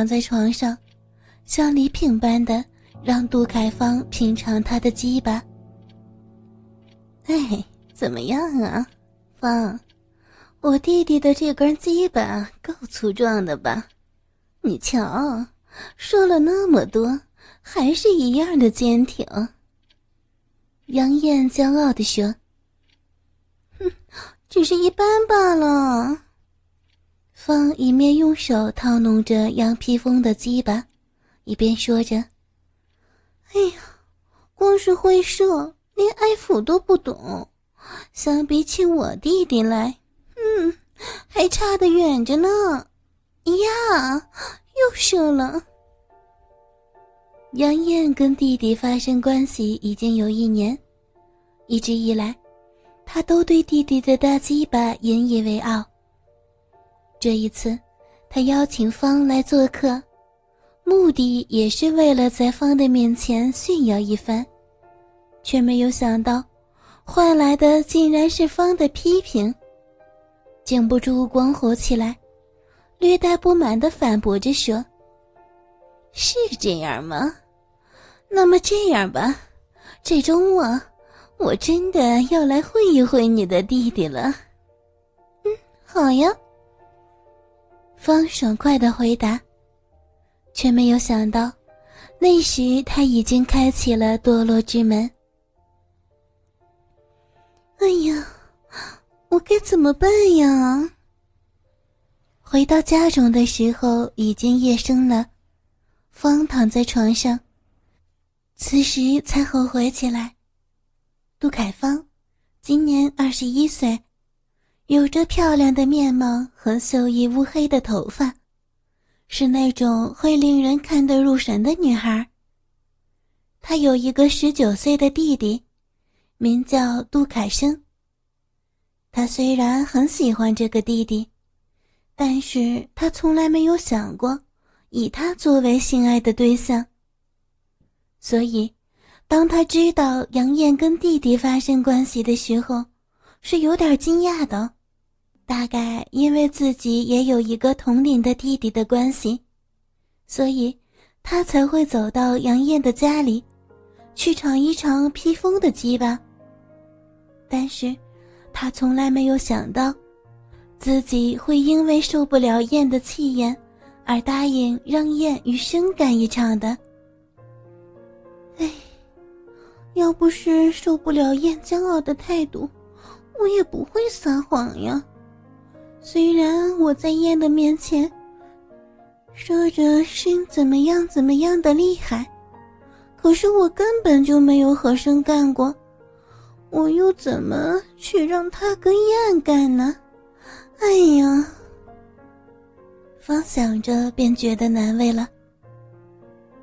躺在床上，像礼品般的让杜凯芳品尝他的鸡巴。哎，怎么样啊，芳？我弟弟的这根鸡巴够粗壮的吧？你瞧，说了那么多，还是一样的坚挺。杨艳骄傲地说：“哼，只是一般罢了。”方一面用手套弄着杨披风的鸡巴，一边说着：“哎呀，光是会射，连爱抚都不懂，相比起我弟弟来，嗯，还差得远着呢。”呀，又射了。杨艳跟弟弟发生关系已经有一年，一直以来，她都对弟弟的大鸡巴引以为傲。这一次，他邀请方来做客，目的也是为了在方的面前炫耀一番，却没有想到，换来的竟然是方的批评，禁不住光火起来。略带不满的反驳着说：“是这样吗？那么这样吧，这周末我真的要来会一会你的弟弟了。”“嗯，好呀。”方爽快的回答，却没有想到，那时他已经开启了堕落之门。哎呀，我该怎么办呀？回到家中的时候，已经夜深了。方躺在床上，此时才后悔起来。杜凯芳，今年二十一岁，有着漂亮的面貌和秀逸乌黑的头发，是那种会令人看得入神的女孩。她有一个十九岁的弟弟，名叫杜凯生。他虽然很喜欢这个弟弟。但是他从来没有想过以他作为心爱的对象，所以当他知道杨艳跟弟弟发生关系的时候，是有点惊讶的。大概因为自己也有一个同龄的弟弟的关系，所以他才会走到杨艳的家里，去尝一尝披风的鸡吧。但是，他从来没有想到。自己会因为受不了燕的气焰，而答应让燕与生干一场的。哎，要不是受不了燕骄傲的态度，我也不会撒谎呀。虽然我在燕的面前说着是怎么样怎么样的厉害，可是我根本就没有和生干过，我又怎么去让他跟燕干呢？哎呀！方想着便觉得难为了。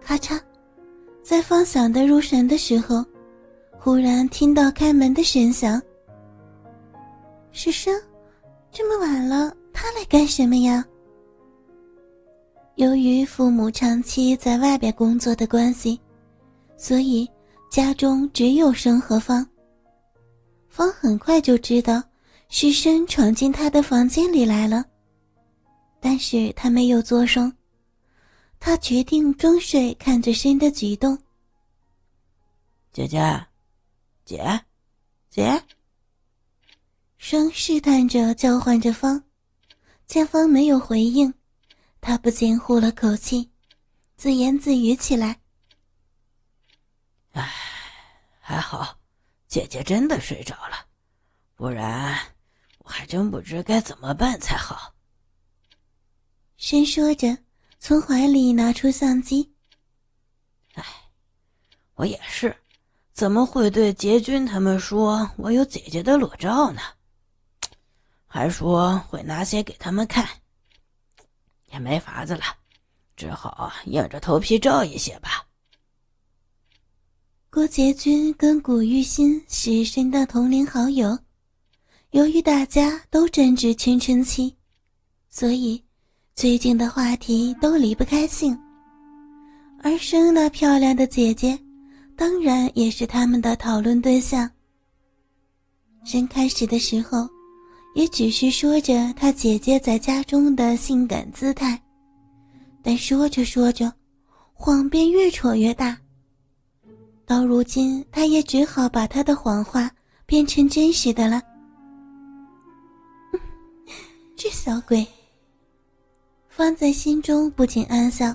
咔嚓，在方想的入神的时候，忽然听到开门的声响。是生，这么晚了，他来干什么呀？由于父母长期在外边工作的关系，所以家中只有生和方。方很快就知道。是生闯进他的房间里来了，但是他没有作声，他决定装睡，看着申的举动。姐姐，姐，姐。生试探着叫唤着方，见方没有回应，他不禁呼了口气，自言自语起来：“唉，还好，姐姐真的睡着了，不然……”我还真不知该怎么办才好。申说着，从怀里拿出相机。哎，我也是，怎么会对杰军他们说我有姐姐的裸照呢？还说会拿些给他们看，也没法子了，只好硬着头皮照一些吧。郭杰军跟古玉新是深的同龄好友。由于大家都正值青春期，所以最近的话题都离不开性。而生那漂亮的姐姐，当然也是他们的讨论对象。生开始的时候，也只是说着他姐姐在家中的性感姿态，但说着说着，谎便越戳越大。到如今，他也只好把他的谎话变成真实的了。这小鬼，放在心中不禁暗笑，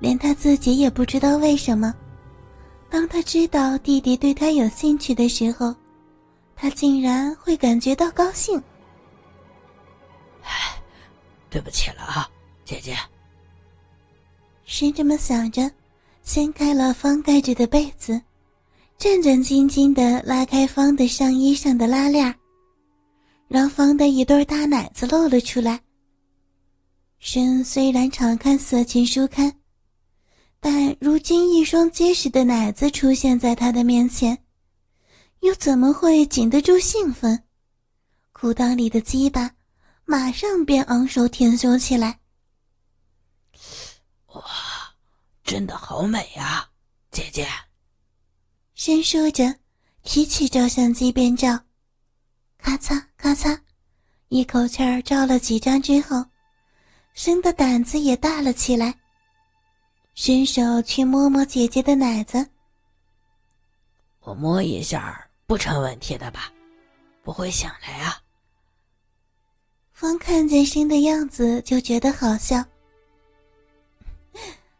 连他自己也不知道为什么，当他知道弟弟对他有兴趣的时候，他竟然会感觉到高兴。唉，对不起了啊，姐姐。是这么想着。掀开了方盖着的被子，战战兢兢的拉开方的上衣上的拉链让方的一对大奶子露了出来。身虽然常看色情书刊，但如今一双结实的奶子出现在他的面前，又怎么会禁得住兴奋？裤裆里的鸡巴马上便昂首挺胸起来。哇！真的好美呀，姐姐。先说着，提起照相机便照，咔嚓咔嚓，一口气儿照了几张之后，生的胆子也大了起来，伸手去摸摸姐姐的奶子。我摸一下不成问题的吧？不会想来啊？方看见生的样子就觉得好笑。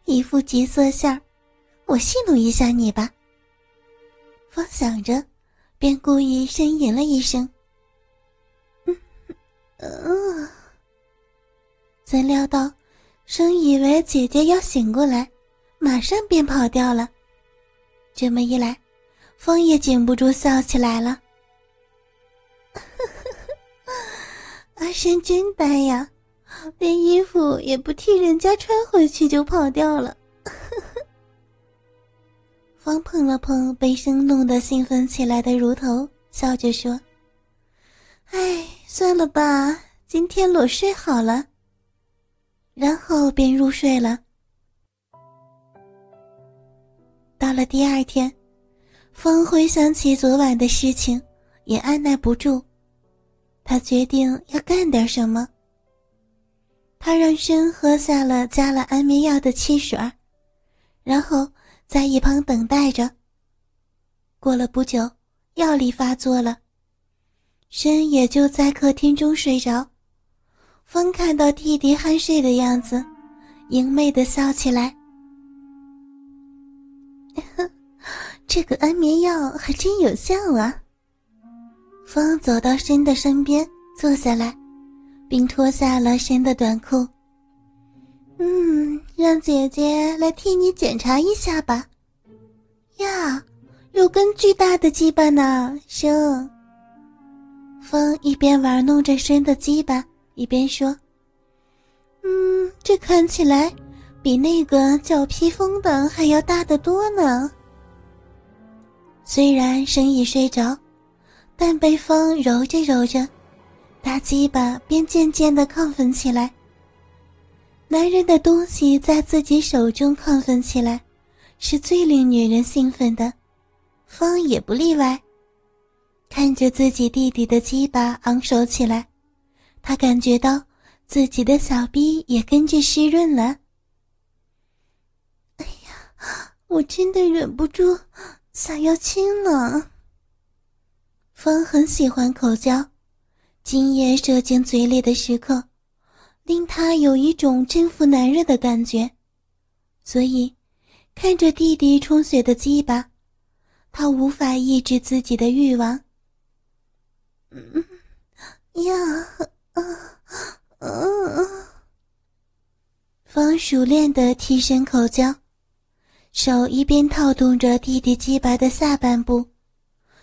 一副急色相我戏弄一下你吧。方想着，便故意呻吟了一声。嗯。怎料到，生以为姐姐要醒过来，马上便跑掉了。这么一来，风也禁不住笑起来了。阿生真呆呀！连衣服也不替人家穿回去就跑掉了。风碰了碰被生弄得兴奋起来的乳头，笑着说：“哎，算了吧，今天裸睡好了。”然后便入睡了。到了第二天，方回想起昨晚的事情，也按耐不住，他决定要干点什么。他让生喝下了加了安眠药的汽水然后在一旁等待着。过了不久，药力发作了，生也就在客厅中睡着。风看到弟弟酣睡的样子，明媚的笑起来。这个安眠药还真有效啊！风走到深的身边，坐下来。并脱下了深的短裤。嗯，让姐姐来替你检查一下吧。呀，有根巨大的鸡巴呢，生。风一边玩弄着深的鸡巴，一边说：“嗯，这看起来比那个叫披风的还要大得多呢。”虽然生已睡着，但被风揉着揉着。大鸡巴便渐渐的亢奋起来。男人的东西在自己手中亢奋起来，是最令女人兴奋的，方也不例外。看着自己弟弟的鸡巴昂首起来，他感觉到自己的小臂也跟着湿润了。哎呀，我真的忍不住想要亲了。方很喜欢口交。今夜射进嘴里的时刻，令他有一种征服男人的感觉，所以看着弟弟充血的鸡巴，他无法抑制自己的欲望。嗯呀，嗯嗯，方熟练的替身口交，手一边套动着弟弟鸡巴的下半部，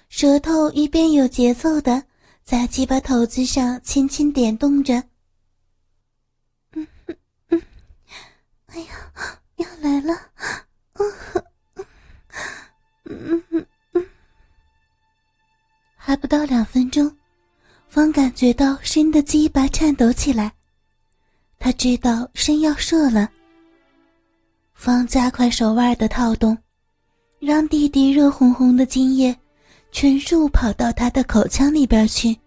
舌头一边有节奏的。在鸡巴头子上轻轻点动着，嗯嗯嗯，哎呀，要来了，嗯嗯嗯嗯，还不到两分钟，方感觉到身的鸡巴颤抖起来，他知道身要射了。方加快手腕的套动，让弟弟热烘烘的精液。全数跑到他的口腔里边去。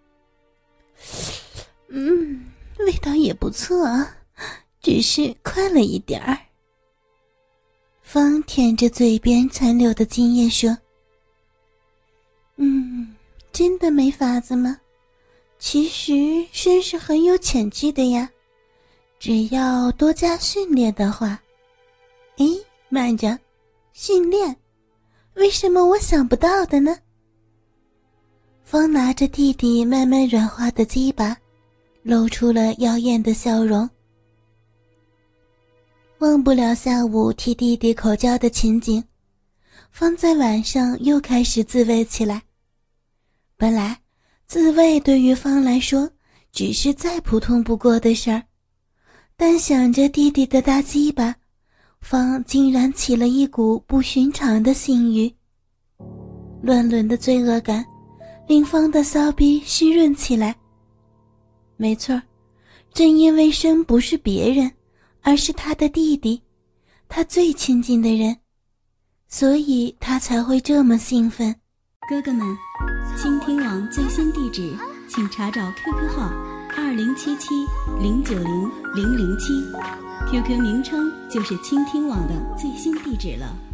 嗯，味道也不错啊，只是快了一点儿。方舔着嘴边残留的精液说：“嗯，真的没法子吗？其实绅士很有潜质的呀，只要多加训练的话。哎，慢着，训练？为什么我想不到的呢？”方拿着弟弟慢慢软化的鸡巴，露出了妖艳的笑容。忘不了下午替弟弟口交的情景，方在晚上又开始自慰起来。本来自慰对于方来说只是再普通不过的事儿，但想着弟弟的大鸡巴，方竟然起了一股不寻常的性欲。乱伦的罪恶感令方的骚逼湿润起来。没错，正因为生不是别人。而是他的弟弟，他最亲近的人，所以他才会这么兴奋。哥哥们，倾听网最新地址，请查找 QQ 号二零七七零九零零零七，QQ 名称就是倾听网的最新地址了。